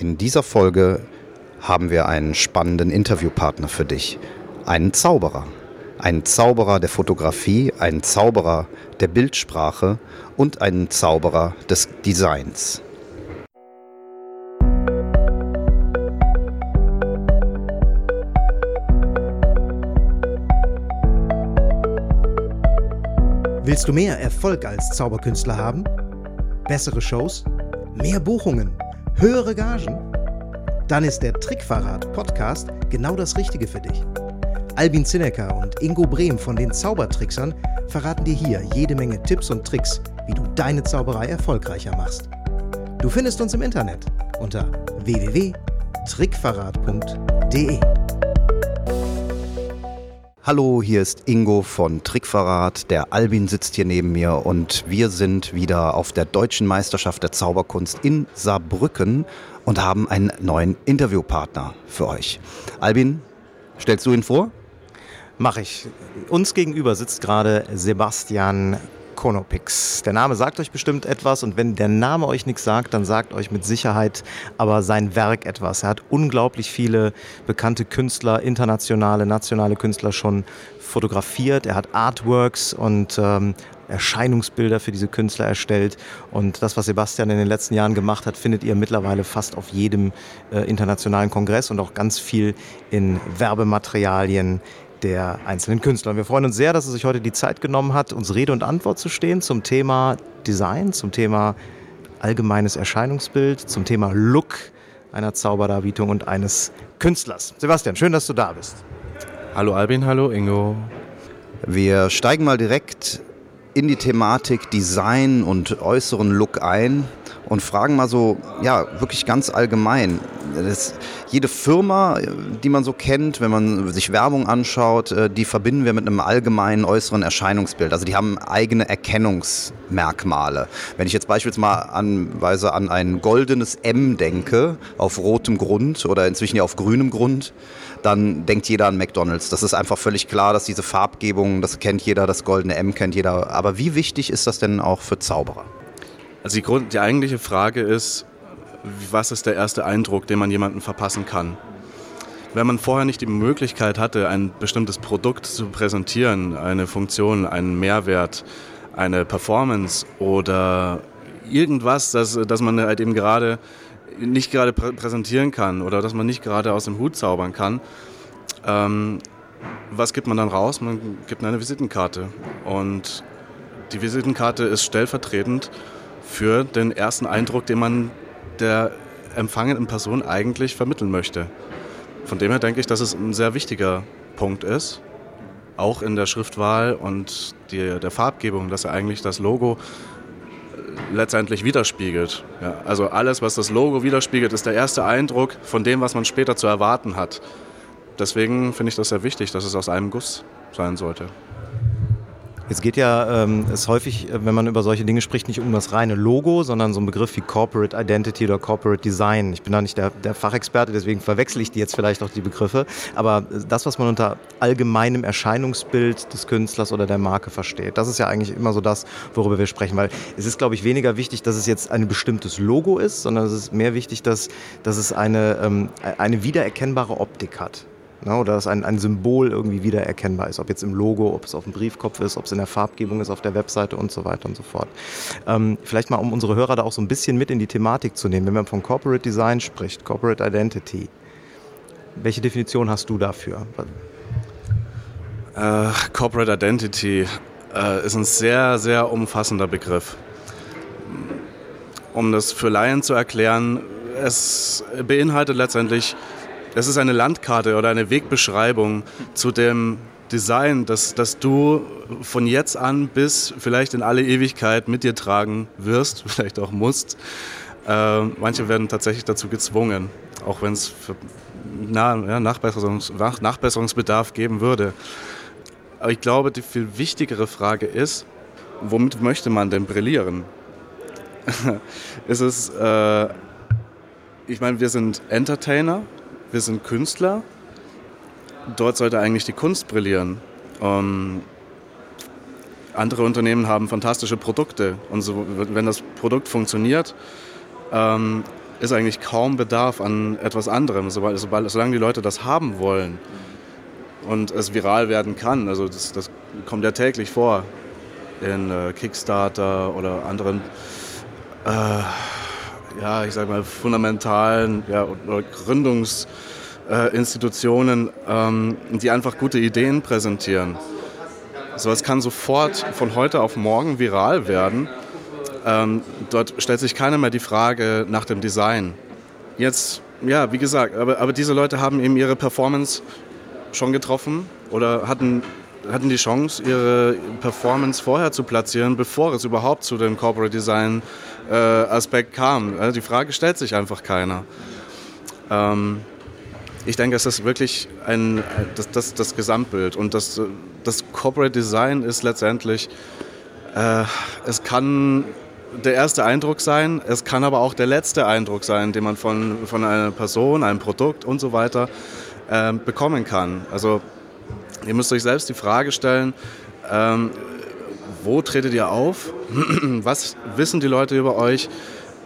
In dieser Folge haben wir einen spannenden Interviewpartner für dich. Einen Zauberer. Einen Zauberer der Fotografie, einen Zauberer der Bildsprache und einen Zauberer des Designs. Willst du mehr Erfolg als Zauberkünstler haben? Bessere Shows? Mehr Buchungen? Höhere Gagen? Dann ist der Trickverrat Podcast genau das Richtige für dich. Albin Zinecker und Ingo Brehm von den Zaubertricksern verraten dir hier jede Menge Tipps und Tricks, wie du deine Zauberei erfolgreicher machst. Du findest uns im Internet unter www.trickverrat.de. Hallo, hier ist Ingo von Trickverrat. Der Albin sitzt hier neben mir und wir sind wieder auf der Deutschen Meisterschaft der Zauberkunst in Saarbrücken und haben einen neuen Interviewpartner für euch. Albin, stellst du ihn vor? Mach ich. Uns gegenüber sitzt gerade Sebastian Konopix. Der Name sagt euch bestimmt etwas und wenn der Name euch nichts sagt, dann sagt euch mit Sicherheit aber sein Werk etwas. Er hat unglaublich viele bekannte Künstler, internationale, nationale Künstler schon fotografiert. Er hat Artworks und ähm, Erscheinungsbilder für diese Künstler erstellt. Und das, was Sebastian in den letzten Jahren gemacht hat, findet ihr mittlerweile fast auf jedem äh, internationalen Kongress und auch ganz viel in Werbematerialien der einzelnen Künstler. Wir freuen uns sehr, dass er sich heute die Zeit genommen hat, uns Rede und Antwort zu stehen zum Thema Design, zum Thema allgemeines Erscheinungsbild, zum Thema Look einer Zauberdarbietung und eines Künstlers. Sebastian, schön, dass du da bist. Hallo Albin, hallo Ingo. Wir steigen mal direkt in die Thematik Design und äußeren Look ein und fragen mal so, ja, wirklich ganz allgemein. Das, jede Firma, die man so kennt, wenn man sich Werbung anschaut, äh, die verbinden wir mit einem allgemeinen äußeren Erscheinungsbild. Also die haben eigene Erkennungsmerkmale. Wenn ich jetzt beispielsweise an ein goldenes M denke, auf rotem Grund oder inzwischen ja auf grünem Grund, dann denkt jeder an McDonald's. Das ist einfach völlig klar, dass diese Farbgebung, das kennt jeder, das goldene M kennt jeder. Aber wie wichtig ist das denn auch für Zauberer? Also die, Grund, die eigentliche Frage ist, was ist der erste Eindruck, den man jemandem verpassen kann? Wenn man vorher nicht die Möglichkeit hatte, ein bestimmtes Produkt zu präsentieren, eine Funktion, einen Mehrwert, eine Performance oder irgendwas, das, das man halt eben gerade nicht gerade prä präsentieren kann oder dass man nicht gerade aus dem Hut zaubern kann, ähm, was gibt man dann raus? Man gibt eine Visitenkarte. Und die Visitenkarte ist stellvertretend für den ersten Eindruck, den man der empfangenen Person eigentlich vermitteln möchte. Von dem her denke ich, dass es ein sehr wichtiger Punkt ist, auch in der Schriftwahl und die, der Farbgebung, dass er eigentlich das Logo letztendlich widerspiegelt. Ja, also alles, was das Logo widerspiegelt, ist der erste Eindruck von dem, was man später zu erwarten hat. Deswegen finde ich das sehr wichtig, dass es aus einem Guss sein sollte. Jetzt geht ja ähm, es häufig, äh, wenn man über solche Dinge spricht, nicht um das reine Logo, sondern so ein Begriff wie Corporate Identity oder Corporate Design. Ich bin da nicht der, der Fachexperte, deswegen verwechsel ich die jetzt vielleicht auch die Begriffe. Aber das, was man unter allgemeinem Erscheinungsbild des Künstlers oder der Marke versteht, das ist ja eigentlich immer so das, worüber wir sprechen. Weil es ist, glaube ich, weniger wichtig, dass es jetzt ein bestimmtes Logo ist, sondern es ist mehr wichtig, dass, dass es eine, ähm, eine wiedererkennbare Optik hat. Ne, oder dass ein, ein Symbol irgendwie wiedererkennbar ist, ob jetzt im Logo, ob es auf dem Briefkopf ist, ob es in der Farbgebung ist, auf der Webseite und so weiter und so fort. Ähm, vielleicht mal, um unsere Hörer da auch so ein bisschen mit in die Thematik zu nehmen, wenn man von Corporate Design spricht, Corporate Identity, welche Definition hast du dafür? Uh, Corporate Identity uh, ist ein sehr, sehr umfassender Begriff. Um das für Laien zu erklären, es beinhaltet letztendlich das ist eine Landkarte oder eine Wegbeschreibung zu dem Design, das, das du von jetzt an bis vielleicht in alle Ewigkeit mit dir tragen wirst, vielleicht auch musst. Äh, manche werden tatsächlich dazu gezwungen, auch wenn es na, ja, Nachbesserungs, Nachbesserungsbedarf geben würde. Aber ich glaube, die viel wichtigere Frage ist, womit möchte man denn brillieren? ist es, äh, ich meine, wir sind Entertainer, wir sind Künstler. Dort sollte eigentlich die Kunst brillieren. Ähm, andere Unternehmen haben fantastische Produkte und so, wenn das Produkt funktioniert, ähm, ist eigentlich kaum Bedarf an etwas anderem, sobald, sobald, solange die Leute das haben wollen und es viral werden kann. Also das, das kommt ja täglich vor in äh, Kickstarter oder anderen, äh, ja, ich sag mal, fundamentalen ja, Gründungsinstitutionen, ähm, die einfach gute Ideen präsentieren. So etwas kann sofort von heute auf morgen viral werden. Ähm, dort stellt sich keiner mehr die Frage nach dem Design. Jetzt, ja, wie gesagt, aber, aber diese Leute haben eben ihre Performance schon getroffen oder hatten, hatten die Chance, ihre Performance vorher zu platzieren, bevor es überhaupt zu dem Corporate Design äh, Aspekt kam. Die Frage stellt sich einfach keiner. Ähm, ich denke, es ist wirklich ein, das, das, das Gesamtbild und das, das Corporate Design ist letztendlich, äh, es kann der erste Eindruck sein, es kann aber auch der letzte Eindruck sein, den man von, von einer Person, einem Produkt und so weiter äh, bekommen kann. Also ihr müsst euch selbst die Frage stellen, ähm, wo tretet ihr auf? was wissen die Leute über euch?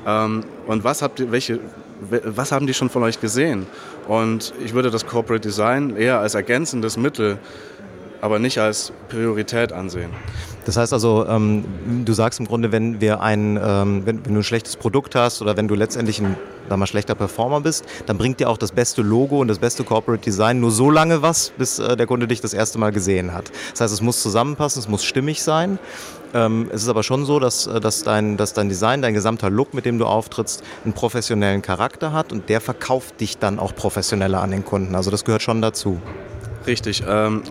Ähm, und was, habt ihr, welche, was haben die schon von euch gesehen? Und ich würde das Corporate Design eher als ergänzendes Mittel, aber nicht als Priorität ansehen. Das heißt also, ähm, du sagst im Grunde, wenn wir ein, ähm, wenn, wenn, du ein schlechtes Produkt hast oder wenn du letztendlich ein mal, schlechter Performer bist, dann bringt dir auch das beste Logo und das beste Corporate Design nur so lange was, bis äh, der Kunde dich das erste Mal gesehen hat. Das heißt, es muss zusammenpassen, es muss stimmig sein. Ähm, es ist aber schon so, dass, äh, dass, dein, dass dein Design, dein gesamter Look, mit dem du auftrittst, einen professionellen Charakter hat und der verkauft dich dann auch professioneller an den Kunden. Also das gehört schon dazu. Richtig. Ähm,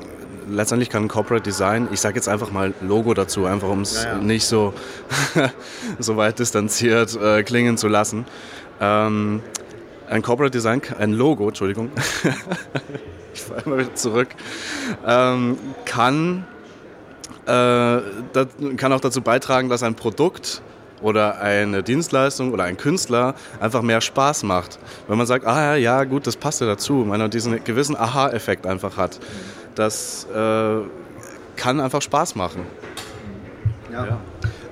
letztendlich kann Corporate Design, ich sage jetzt einfach mal Logo dazu, einfach um es ja, ja. nicht so, so weit distanziert äh, klingen zu lassen. Ähm, ein Corporate Design, ein Logo, Entschuldigung, ich fahre mal wieder zurück, ähm, kann, äh, das, kann auch dazu beitragen, dass ein Produkt oder eine Dienstleistung oder ein Künstler einfach mehr Spaß macht. Wenn man sagt, ah ja, gut, das passt ja dazu, wenn man diesen gewissen Aha-Effekt einfach hat das äh, kann einfach Spaß machen. Ja. ja.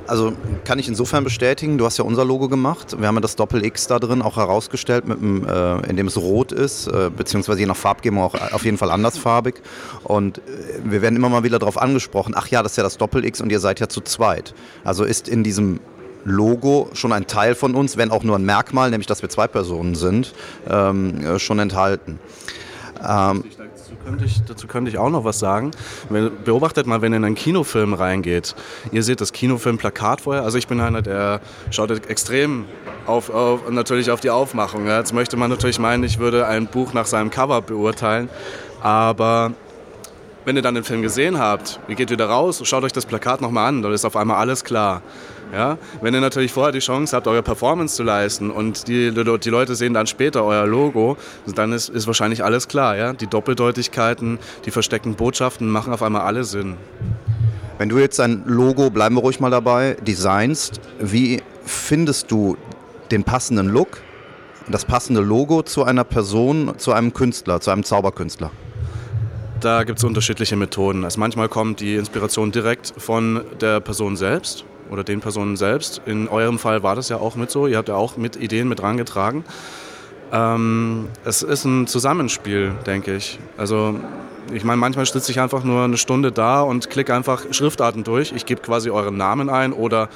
Also kann ich insofern bestätigen, du hast ja unser Logo gemacht. Wir haben ja das Doppel-X da drin auch herausgestellt, mit dem, äh, in dem es rot ist, äh, beziehungsweise je nach Farbgebung auch auf jeden Fall andersfarbig. Und äh, wir werden immer mal wieder darauf angesprochen, ach ja, das ist ja das Doppel-X und ihr seid ja zu zweit. Also ist in diesem Logo schon ein Teil von uns, wenn auch nur ein Merkmal, nämlich dass wir zwei Personen sind, ähm, äh, schon enthalten. Ähm, könnte ich, dazu könnte ich auch noch was sagen. Beobachtet mal, wenn ihr in einen Kinofilm reingeht. Ihr seht das Kinofilmplakat vorher. Also ich bin einer, der schaut extrem auf, auf, natürlich auf die Aufmachung. Jetzt möchte man natürlich meinen, ich würde ein Buch nach seinem Cover beurteilen. Aber wenn ihr dann den Film gesehen habt, ihr geht wieder raus, schaut euch das Plakat nochmal an, dann ist auf einmal alles klar. Ja? Wenn ihr natürlich vorher die Chance habt, eure Performance zu leisten und die, die Leute sehen dann später euer Logo, dann ist, ist wahrscheinlich alles klar. Ja? Die Doppeldeutigkeiten, die versteckten Botschaften machen auf einmal alle Sinn. Wenn du jetzt ein Logo, bleiben wir ruhig mal dabei, designst, wie findest du den passenden Look, das passende Logo zu einer Person, zu einem Künstler, zu einem Zauberkünstler? Da gibt es unterschiedliche Methoden. Also manchmal kommt die Inspiration direkt von der Person selbst oder den Personen selbst. In eurem Fall war das ja auch mit so. Ihr habt ja auch mit Ideen mit rangetragen. Ähm, es ist ein Zusammenspiel, denke ich. Also ich meine, manchmal sitze ich einfach nur eine Stunde da und klicke einfach Schriftarten durch. Ich gebe quasi euren Namen ein oder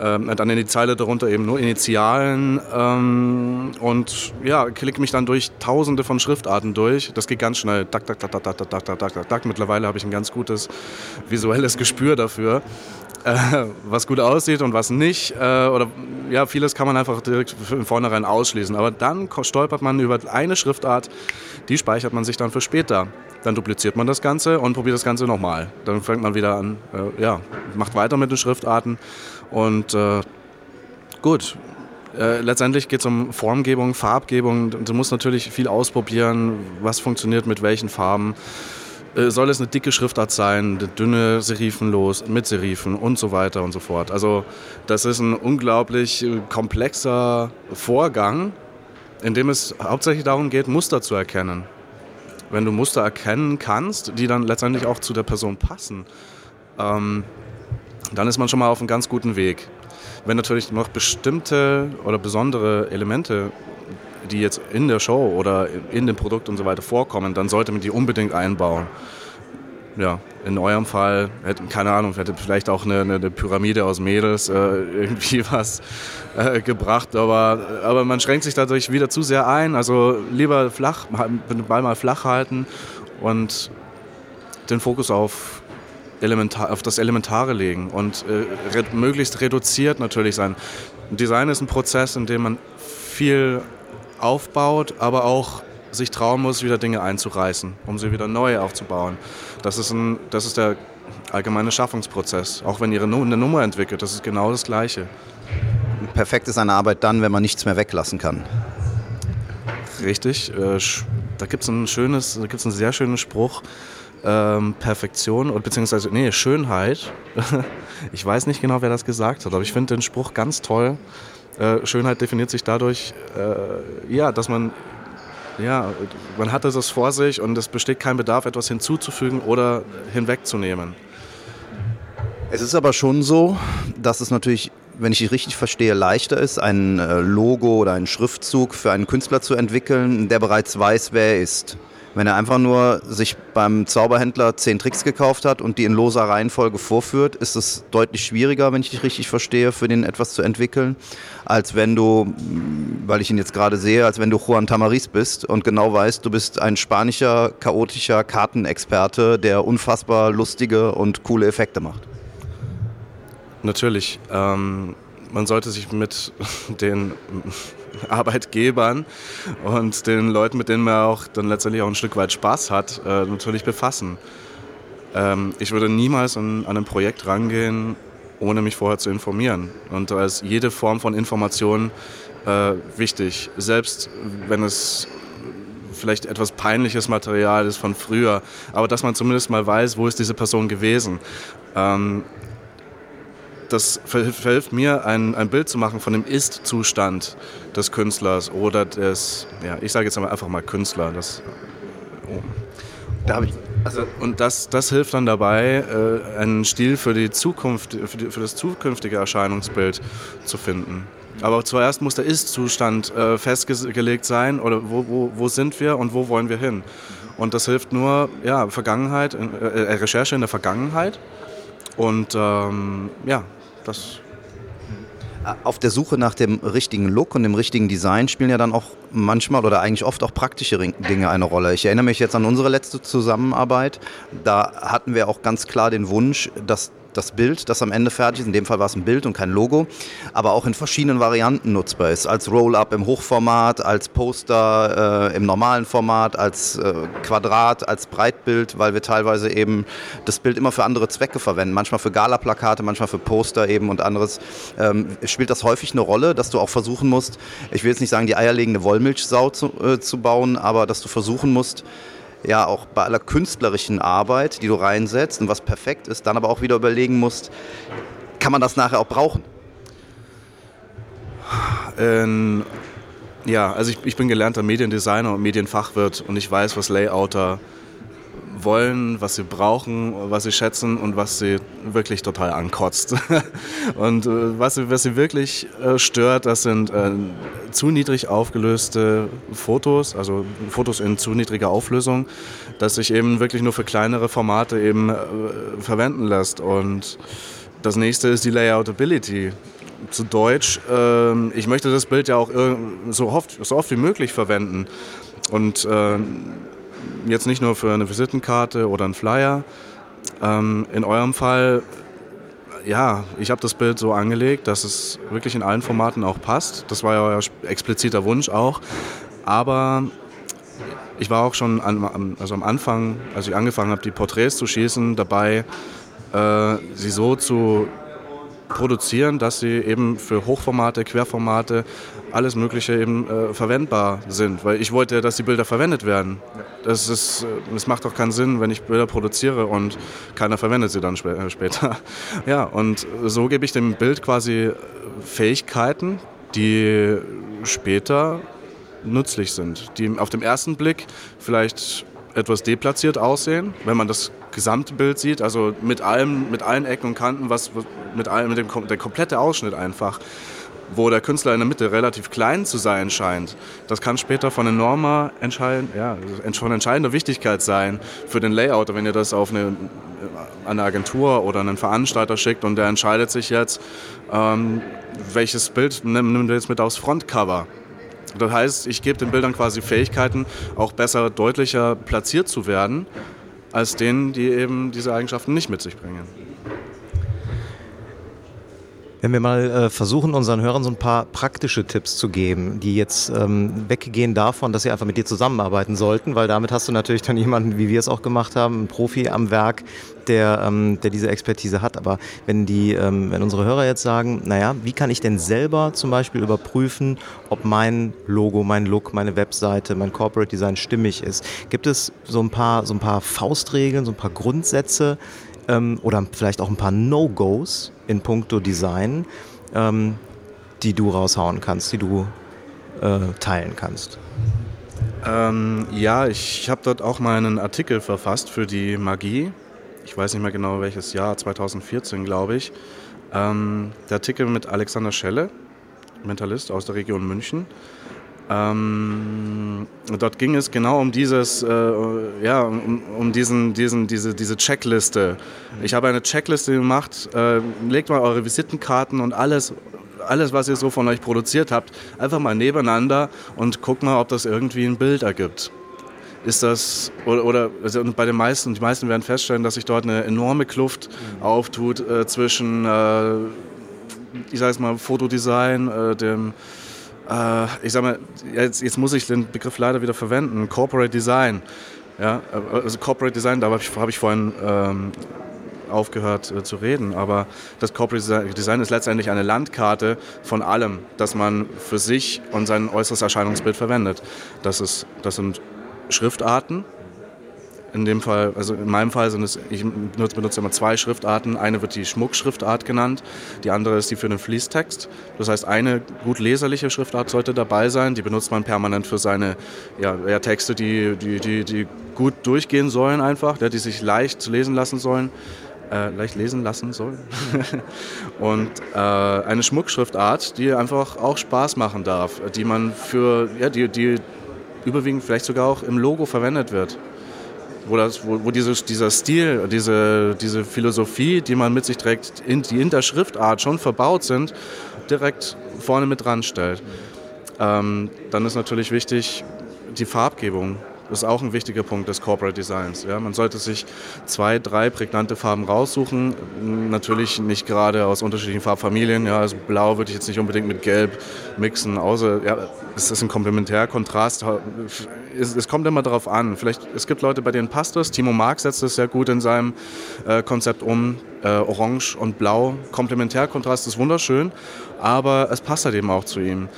ähm, dann in die Zeile darunter eben nur Initialen ähm, und ja, klicke mich dann durch tausende von Schriftarten durch. Das geht ganz schnell. Tak, tak, tak, tak, tak, tak, tak, tak. Mittlerweile habe ich ein ganz gutes visuelles Gespür dafür äh, was gut aussieht und was nicht. Äh, oder ja, vieles kann man einfach direkt von vornherein ausschließen. Aber dann stolpert man über eine Schriftart, die speichert man sich dann für später. Dann dupliziert man das Ganze und probiert das Ganze nochmal. Dann fängt man wieder an, äh, ja, macht weiter mit den Schriftarten und äh, gut. Äh, letztendlich geht es um Formgebung, Farbgebung. Du musst natürlich viel ausprobieren, was funktioniert mit welchen Farben. Äh, soll es eine dicke Schriftart sein, dünne Serifenlos, mit Serifen und so weiter und so fort. Also das ist ein unglaublich äh, komplexer Vorgang, in dem es hauptsächlich darum geht, Muster zu erkennen. Wenn du Muster erkennen kannst, die dann letztendlich auch zu der Person passen, ähm, dann ist man schon mal auf einem ganz guten Weg. Wenn natürlich noch bestimmte oder besondere Elemente, die jetzt in der Show oder in dem Produkt und so weiter vorkommen, dann sollte man die unbedingt einbauen. Ja, in eurem Fall, hätte, keine Ahnung, hätte vielleicht auch eine, eine Pyramide aus Mädels äh, irgendwie was äh, gebracht, aber, aber man schränkt sich dadurch wieder zu sehr ein. Also lieber flach, den Ball mal flach halten und den Fokus auf, elementar, auf das Elementare legen und äh, re möglichst reduziert natürlich sein. Design ist ein Prozess, in dem man viel aufbaut, aber auch sich trauen muss, wieder Dinge einzureißen, um sie wieder neu aufzubauen. Das ist, ein, das ist der allgemeine Schaffungsprozess. Auch wenn ihr eine Nummer entwickelt, das ist genau das Gleiche. Perfekt ist eine Arbeit dann, wenn man nichts mehr weglassen kann. Richtig. Äh, da gibt es ein schönes, da gibt's einen sehr schönen Spruch. Ähm, Perfektion oder beziehungsweise nee Schönheit. ich weiß nicht genau, wer das gesagt hat, aber ich finde den Spruch ganz toll. Äh, Schönheit definiert sich dadurch, äh, ja, dass man ja, man hatte das vor sich und es besteht kein Bedarf, etwas hinzuzufügen oder hinwegzunehmen. Es ist aber schon so, dass es natürlich, wenn ich dich richtig verstehe, leichter ist, ein äh, Logo oder einen Schriftzug für einen Künstler zu entwickeln, der bereits weiß, wer er ist. Wenn er einfach nur sich beim Zauberhändler zehn Tricks gekauft hat und die in loser Reihenfolge vorführt, ist es deutlich schwieriger, wenn ich dich richtig verstehe, für den etwas zu entwickeln, als wenn du, weil ich ihn jetzt gerade sehe, als wenn du Juan Tamariz bist und genau weißt, du bist ein spanischer, chaotischer Kartenexperte, der unfassbar lustige und coole Effekte macht. Natürlich. Ähm, man sollte sich mit den Arbeitgebern und den Leuten, mit denen man auch dann letztendlich auch ein Stück weit Spaß hat, äh, natürlich befassen. Ähm, ich würde niemals an, an ein Projekt rangehen, ohne mich vorher zu informieren. Und da ist jede Form von Information äh, wichtig, selbst wenn es vielleicht etwas peinliches Material ist von früher, aber dass man zumindest mal weiß, wo ist diese Person gewesen. Ähm, das verhilft mir, ein, ein Bild zu machen von dem Ist-Zustand des Künstlers oder des, ja, ich sage jetzt einfach mal Künstler. Das, oh. da ich, also, und das, das hilft dann dabei, äh, einen Stil für, die Zukunft, für, die, für, das zukünftige Erscheinungsbild zu finden. Aber zuerst muss der Ist-Zustand äh, festgelegt sein oder wo, wo, wo sind wir und wo wollen wir hin. Und das hilft nur, ja, Vergangenheit, äh, äh Recherche in der Vergangenheit und ähm, ja, das auf der Suche nach dem richtigen Look und dem richtigen Design spielen ja dann auch manchmal oder eigentlich oft auch praktische Dinge eine Rolle. Ich erinnere mich jetzt an unsere letzte Zusammenarbeit. Da hatten wir auch ganz klar den Wunsch, dass das Bild, das am Ende fertig ist, in dem Fall war es ein Bild und kein Logo, aber auch in verschiedenen Varianten nutzbar ist. Als Roll-up im Hochformat, als Poster äh, im normalen Format, als äh, Quadrat, als Breitbild, weil wir teilweise eben das Bild immer für andere Zwecke verwenden. Manchmal für Gala-Plakate, manchmal für Poster eben und anderes. Ähm, spielt das häufig eine Rolle, dass du auch versuchen musst, ich will jetzt nicht sagen, die eierlegende Wollmilchsau zu, äh, zu bauen, aber dass du versuchen musst, ja auch bei aller künstlerischen Arbeit, die du reinsetzt und was perfekt ist, dann aber auch wieder überlegen musst, kann man das nachher auch brauchen? Ähm, ja, also ich, ich bin gelernter Mediendesigner und Medienfachwirt und ich weiß, was Layouter wollen, was sie brauchen, was sie schätzen und was sie wirklich total ankotzt. und äh, was, sie, was sie wirklich äh, stört, das sind äh, zu niedrig aufgelöste Fotos, also Fotos in zu niedriger Auflösung, das sich eben wirklich nur für kleinere Formate eben äh, verwenden lässt. Und das nächste ist die Layoutability zu Deutsch, äh, ich möchte das Bild ja auch so oft, so oft wie möglich verwenden. Und äh, jetzt nicht nur für eine Visitenkarte oder einen Flyer. Ähm, in eurem Fall, ja, ich habe das Bild so angelegt, dass es wirklich in allen Formaten auch passt. Das war ja euer expliziter Wunsch auch. Aber ich war auch schon an, also am Anfang, als ich angefangen habe, die Porträts zu schießen, dabei, äh, sie so zu produzieren, dass sie eben für Hochformate, Querformate, alles Mögliche eben äh, verwendbar sind. Weil ich wollte, dass die Bilder verwendet werden. Das, ist, äh, das macht doch keinen Sinn, wenn ich Bilder produziere und keiner verwendet sie dann äh, später. Ja, und so gebe ich dem Bild quasi Fähigkeiten, die später nützlich sind, die auf dem ersten Blick vielleicht etwas deplatziert aussehen, wenn man das gesamte Bild sieht, also mit allem, mit allen Ecken und Kanten, was, mit allem, mit dem der komplette Ausschnitt einfach, wo der Künstler in der Mitte relativ klein zu sein scheint. Das kann später von enormer entscheiden, ja, von entscheidender Wichtigkeit sein für den Layout, wenn ihr das auf eine, eine Agentur oder einen Veranstalter schickt und der entscheidet sich jetzt, ähm, welches Bild nimmt er jetzt mit aufs Frontcover. Das heißt, ich gebe den Bildern quasi Fähigkeiten, auch besser, deutlicher platziert zu werden, als denen, die eben diese Eigenschaften nicht mit sich bringen. Wenn wir mal äh, versuchen, unseren Hörern so ein paar praktische Tipps zu geben, die jetzt ähm, weggehen davon, dass sie einfach mit dir zusammenarbeiten sollten, weil damit hast du natürlich dann jemanden, wie wir es auch gemacht haben, einen Profi am Werk, der, ähm, der diese Expertise hat. Aber wenn, die, ähm, wenn unsere Hörer jetzt sagen, naja, wie kann ich denn selber zum Beispiel überprüfen, ob mein Logo, mein Look, meine Webseite, mein Corporate Design stimmig ist? Gibt es so ein paar, so ein paar Faustregeln, so ein paar Grundsätze, ähm, oder vielleicht auch ein paar No-Gos in puncto Design, ähm, die du raushauen kannst, die du äh, teilen kannst? Ähm, ja, ich habe dort auch mal einen Artikel verfasst für die Magie. Ich weiß nicht mehr genau welches Jahr, 2014 glaube ich. Ähm, der Artikel mit Alexander Schelle, Mentalist aus der Region München. Ähm, dort ging es genau um dieses, äh, ja, um, um, diesen, diesen, diese, diese Checkliste. Ich habe eine Checkliste gemacht. Äh, legt mal eure Visitenkarten und alles, alles, was ihr so von euch produziert habt, einfach mal nebeneinander und guckt mal, ob das irgendwie ein Bild ergibt. Ist das, oder, oder also bei den meisten, die meisten werden feststellen, dass sich dort eine enorme Kluft auftut äh, zwischen, äh, ich sage mal, Fotodesign, äh, dem äh, ich sag mal, jetzt, jetzt, muss ich den Begriff leider wieder verwenden, Corporate Design. Ja, also Corporate Design, da habe ich, hab ich vorhin ähm, aufgehört äh, zu reden, aber das Corporate Design ist letztendlich eine Landkarte von allem, das man für sich und sein äußeres Erscheinungsbild verwendet. Das, ist, das sind Schriftarten, in dem Fall, also in meinem Fall sind es, ich benutze, benutze immer zwei Schriftarten. Eine wird die Schmuckschriftart genannt, die andere ist die für den Fließtext. Das heißt, eine gut leserliche Schriftart sollte dabei sein. Die benutzt man permanent für seine ja, ja, Texte, die, die, die, die gut durchgehen sollen einfach, die sich leicht lesen lassen sollen. Äh, leicht lesen lassen sollen. und äh, eine Schmuckschriftart, die einfach auch Spaß machen darf, die man für, ja, die, die überwiegend vielleicht sogar auch im Logo verwendet wird wo, das, wo, wo dieses, dieser Stil, diese, diese Philosophie, die man mit sich trägt, in, die in der Schriftart schon verbaut sind, direkt vorne mit dran stellt. Ähm, dann ist natürlich wichtig die Farbgebung. Das ist auch ein wichtiger Punkt des Corporate Designs. Ja, man sollte sich zwei, drei prägnante Farben raussuchen. Natürlich nicht gerade aus unterschiedlichen Farbfamilien. Ja, also Blau würde ich jetzt nicht unbedingt mit Gelb mixen, außer ja, es ist ein Komplementärkontrast. Es, es kommt immer darauf an. Vielleicht, es gibt Leute, bei denen passt das. Timo Marx setzt das sehr gut in seinem äh, Konzept um. Äh, Orange und Blau. Komplementärkontrast ist wunderschön, aber es passt halt eben auch zu ihm.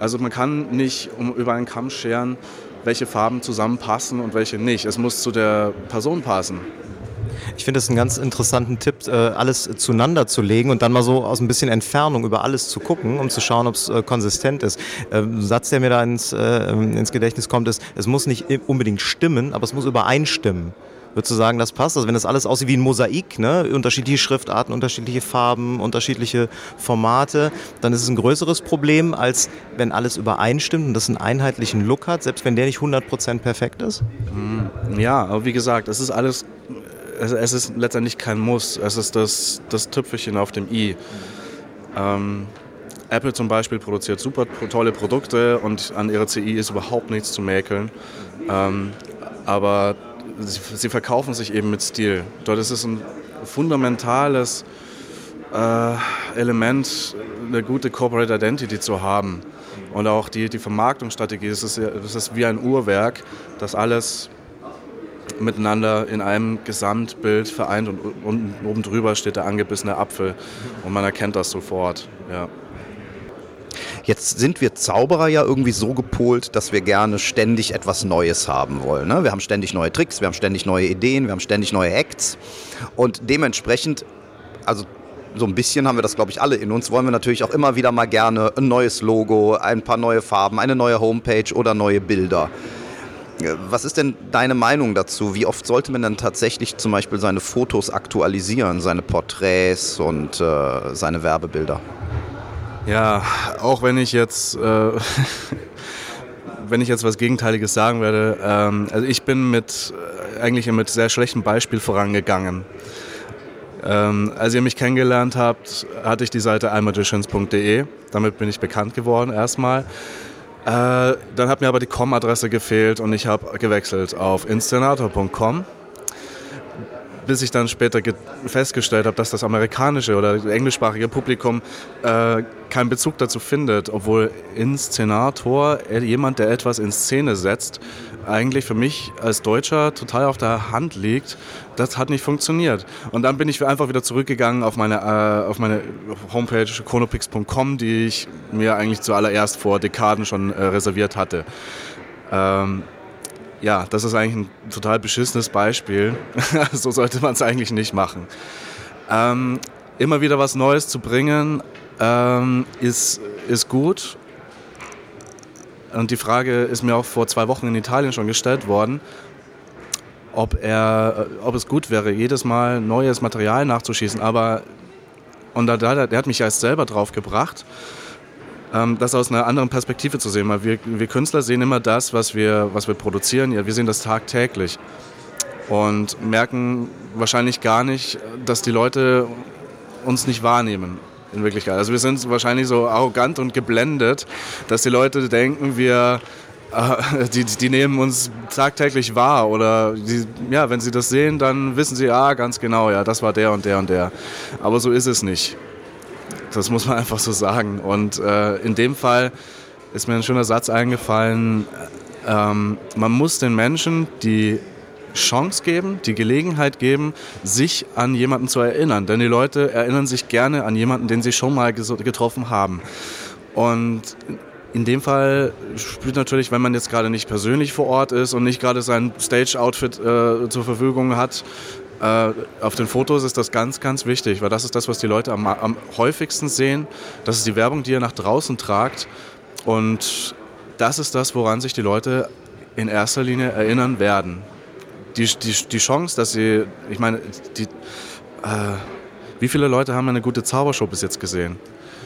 Also man kann nicht um, über einen Kamm scheren, welche Farben zusammenpassen und welche nicht. Es muss zu der Person passen. Ich finde es einen ganz interessanten Tipp, äh, alles zueinander zu legen und dann mal so aus ein bisschen Entfernung über alles zu gucken, um zu schauen, ob es äh, konsistent ist. Ähm, ein Satz, der mir da ins, äh, ins Gedächtnis kommt, ist, es muss nicht unbedingt stimmen, aber es muss übereinstimmen. Würdest du sagen, das passt? Also wenn das alles aussieht wie ein Mosaik, ne? unterschiedliche Schriftarten, unterschiedliche Farben, unterschiedliche Formate, dann ist es ein größeres Problem, als wenn alles übereinstimmt und das einen einheitlichen Look hat, selbst wenn der nicht 100% perfekt ist? Mm, ja, aber wie gesagt, es ist alles, es ist letztendlich kein Muss, es ist das, das Tüpfelchen auf dem i. Ähm, Apple zum Beispiel produziert super tolle Produkte und an ihrer CI ist überhaupt nichts zu mäkeln. Ähm, aber sie verkaufen sich eben mit Stil. Dort ist es ein fundamentales äh, Element, eine gute Corporate Identity zu haben. Und auch die, die Vermarktungsstrategie, das ist, das ist wie ein Uhrwerk, das alles miteinander in einem Gesamtbild vereint und, und oben drüber steht der angebissene Apfel und man erkennt das sofort. Ja. Jetzt sind wir Zauberer ja irgendwie so gepolt, dass wir gerne ständig etwas Neues haben wollen. Ne? Wir haben ständig neue Tricks, wir haben ständig neue Ideen, wir haben ständig neue Acts. Und dementsprechend, also so ein bisschen haben wir das, glaube ich, alle in uns, wollen wir natürlich auch immer wieder mal gerne ein neues Logo, ein paar neue Farben, eine neue Homepage oder neue Bilder. Was ist denn deine Meinung dazu? Wie oft sollte man dann tatsächlich zum Beispiel seine Fotos aktualisieren, seine Porträts und äh, seine Werbebilder? Ja, auch wenn ich jetzt, äh, wenn ich jetzt was Gegenteiliges sagen werde, ähm, also ich bin mit äh, eigentlich mit sehr schlechtem Beispiel vorangegangen. Ähm, als ihr mich kennengelernt habt, hatte ich die Seite imagicians.de. Damit bin ich bekannt geworden erstmal. Äh, dann hat mir aber die Com-Adresse gefehlt und ich habe gewechselt auf inszenator.com bis ich dann später festgestellt habe, dass das amerikanische oder englischsprachige Publikum äh, keinen Bezug dazu findet, obwohl Inszenator, äh, jemand, der etwas in Szene setzt, eigentlich für mich als Deutscher total auf der Hand liegt. Das hat nicht funktioniert. Und dann bin ich einfach wieder zurückgegangen auf meine, äh, auf meine Homepage konopix.com, die ich mir eigentlich zuallererst vor Dekaden schon äh, reserviert hatte. Ähm, ja, das ist eigentlich ein total beschissenes Beispiel. so sollte man es eigentlich nicht machen. Ähm, immer wieder was Neues zu bringen, ähm, ist, ist gut. Und die Frage ist mir auch vor zwei Wochen in Italien schon gestellt worden, ob, er, äh, ob es gut wäre, jedes Mal neues Material nachzuschießen. Aber, und da, der, der hat mich erst selber drauf gebracht das aus einer anderen Perspektive zu sehen. Weil wir, wir Künstler sehen immer das, was wir, was wir produzieren. Ja, wir sehen das tagtäglich und merken wahrscheinlich gar nicht, dass die Leute uns nicht wahrnehmen in Wirklichkeit. Also wir sind wahrscheinlich so arrogant und geblendet, dass die Leute denken, wir äh, die, die nehmen uns tagtäglich wahr oder die, ja, wenn sie das sehen, dann wissen sie, ah, ganz genau, ja, das war der und der und der. Aber so ist es nicht. Das muss man einfach so sagen. Und äh, in dem Fall ist mir ein schöner Satz eingefallen. Ähm, man muss den Menschen die Chance geben, die Gelegenheit geben, sich an jemanden zu erinnern. Denn die Leute erinnern sich gerne an jemanden, den sie schon mal getroffen haben. Und in dem Fall spielt natürlich, wenn man jetzt gerade nicht persönlich vor Ort ist und nicht gerade sein Stage-Outfit äh, zur Verfügung hat, äh, auf den Fotos ist das ganz, ganz wichtig, weil das ist das, was die Leute am, am häufigsten sehen. Das ist die Werbung, die ihr nach draußen tragt. Und das ist das, woran sich die Leute in erster Linie erinnern werden. Die, die, die Chance, dass sie, ich meine, die, äh, wie viele Leute haben eine gute Zaubershow bis jetzt gesehen?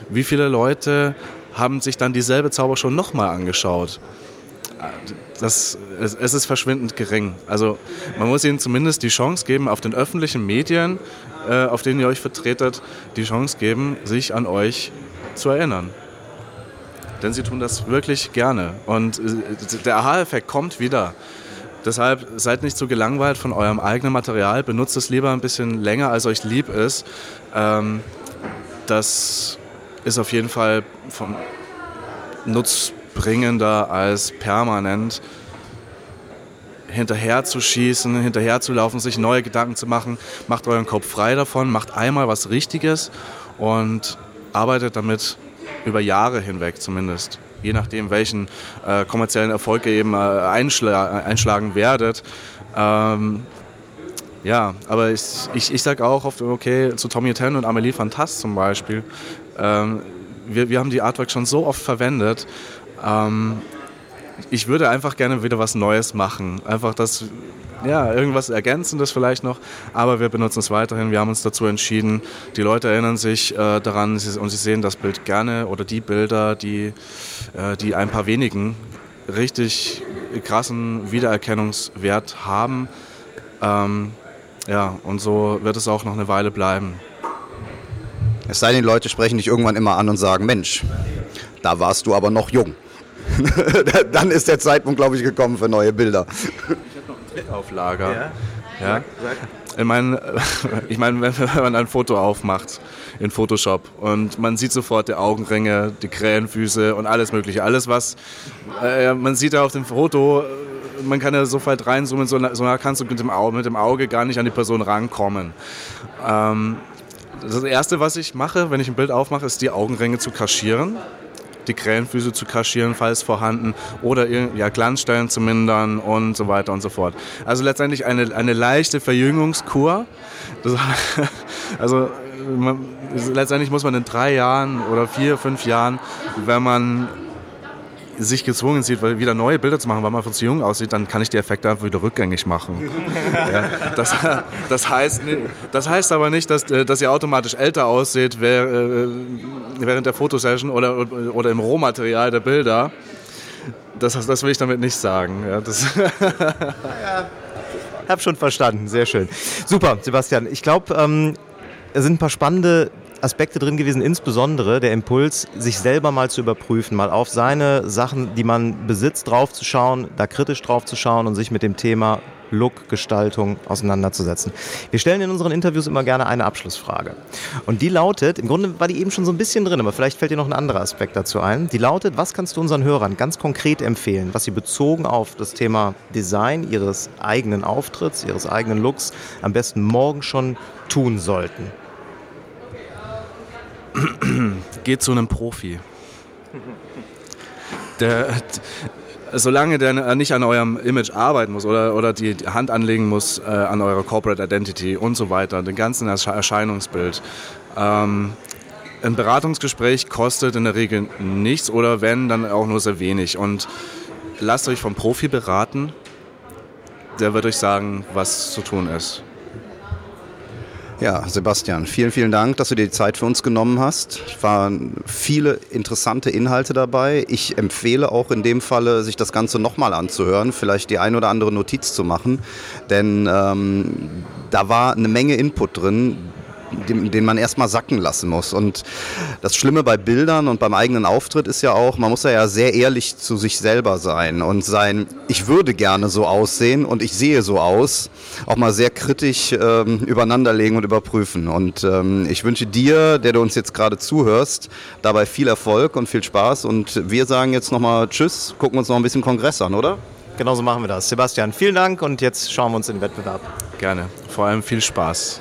Wie viele Leute haben sich dann dieselbe Zaubershow nochmal angeschaut? Das, es, es, ist verschwindend gering. Also man muss ihnen zumindest die Chance geben, auf den öffentlichen Medien, äh, auf denen ihr euch vertretet, die Chance geben, sich an euch zu erinnern. Denn sie tun das wirklich gerne. Und äh, der Aha-Effekt kommt wieder. Deshalb seid nicht so gelangweilt von eurem eigenen Material. Benutzt es lieber ein bisschen länger, als euch lieb ist. Ähm, das ist auf jeden Fall vom Nutz bringender als permanent hinterher zu schießen, hinterher zu laufen, sich neue Gedanken zu machen. Macht euren Kopf frei davon, macht einmal was Richtiges und arbeitet damit über Jahre hinweg zumindest. Je nachdem, welchen äh, kommerziellen Erfolg ihr eben äh, einschla einschlagen werdet. Ähm, ja, aber ich, ich, ich sage auch oft, okay, zu Tommy Ten und Amelie Fantast zum Beispiel, ähm, wir, wir haben die Artwork schon so oft verwendet ähm, ich würde einfach gerne wieder was Neues machen. Einfach das, ja, irgendwas Ergänzendes vielleicht noch, aber wir benutzen es weiterhin. Wir haben uns dazu entschieden. Die Leute erinnern sich äh, daran und sie sehen das Bild gerne oder die Bilder, die, äh, die ein paar wenigen richtig krassen Wiedererkennungswert haben. Ähm, ja, und so wird es auch noch eine Weile bleiben. Es sei denn, die Leute sprechen dich irgendwann immer an und sagen, Mensch, da warst du aber noch jung. dann ist der Zeitpunkt, glaube ich, gekommen für neue Bilder. Ich habe noch einen Trick auf Lager. Ja. ja. Ich meine, ich mein, wenn man ein Foto aufmacht in Photoshop und man sieht sofort die Augenringe, die Krähenfüße und alles Mögliche. Alles, was äh, man sieht ja auf dem Foto, man kann ja sofort reinzoomen, so, so kannst du mit dem, Auge, mit dem Auge gar nicht an die Person rankommen. Ähm, das Erste, was ich mache, wenn ich ein Bild aufmache, ist die Augenringe zu kaschieren die Krähenfüße zu kaschieren, falls vorhanden, oder ja, Glanzstellen zu mindern und so weiter und so fort. Also letztendlich eine, eine leichte Verjüngungskur. Das, also man, letztendlich muss man in drei Jahren oder vier, fünf Jahren, wenn man sich gezwungen sieht, wieder neue Bilder zu machen, weil man einfach zu jung aussieht, dann kann ich die Effekte einfach wieder rückgängig machen. ja, das, das, heißt, das heißt aber nicht, dass, äh, dass ihr automatisch älter aussieht äh, während der Fotosession oder, oder im Rohmaterial der Bilder. Das, das will ich damit nicht sagen. Ja, das ja, hab schon verstanden, sehr schön. Super, Sebastian. Ich glaube, ähm, es sind ein paar spannende Aspekte drin gewesen, insbesondere der Impuls, sich selber mal zu überprüfen, mal auf seine Sachen, die man besitzt, draufzuschauen, da kritisch draufzuschauen und sich mit dem Thema Look, Gestaltung auseinanderzusetzen. Wir stellen in unseren Interviews immer gerne eine Abschlussfrage. Und die lautet, im Grunde war die eben schon so ein bisschen drin, aber vielleicht fällt dir noch ein anderer Aspekt dazu ein. Die lautet, was kannst du unseren Hörern ganz konkret empfehlen, was sie bezogen auf das Thema Design ihres eigenen Auftritts, ihres eigenen Looks am besten morgen schon tun sollten? Geht zu einem Profi. Der, solange der nicht an eurem Image arbeiten muss oder, oder die Hand anlegen muss äh, an eurer Corporate Identity und so weiter, den ganzen Erscheinungsbild. Ähm, ein Beratungsgespräch kostet in der Regel nichts oder wenn, dann auch nur sehr wenig. Und lasst euch vom Profi beraten, der wird euch sagen, was zu tun ist. Ja, Sebastian, vielen, vielen Dank, dass du dir die Zeit für uns genommen hast. Es waren viele interessante Inhalte dabei. Ich empfehle auch in dem Falle, sich das Ganze nochmal anzuhören, vielleicht die ein oder andere Notiz zu machen, denn ähm, da war eine Menge Input drin, den, den man erstmal sacken lassen muss. Und das Schlimme bei Bildern und beim eigenen Auftritt ist ja auch, man muss ja sehr ehrlich zu sich selber sein und sein, ich würde gerne so aussehen und ich sehe so aus, auch mal sehr kritisch ähm, übereinanderlegen und überprüfen. Und ähm, ich wünsche dir, der du uns jetzt gerade zuhörst, dabei viel Erfolg und viel Spaß. Und wir sagen jetzt nochmal Tschüss, gucken uns noch ein bisschen Kongress an, oder? Genauso machen wir das. Sebastian, vielen Dank und jetzt schauen wir uns den Wettbewerb. Gerne. Vor allem viel Spaß.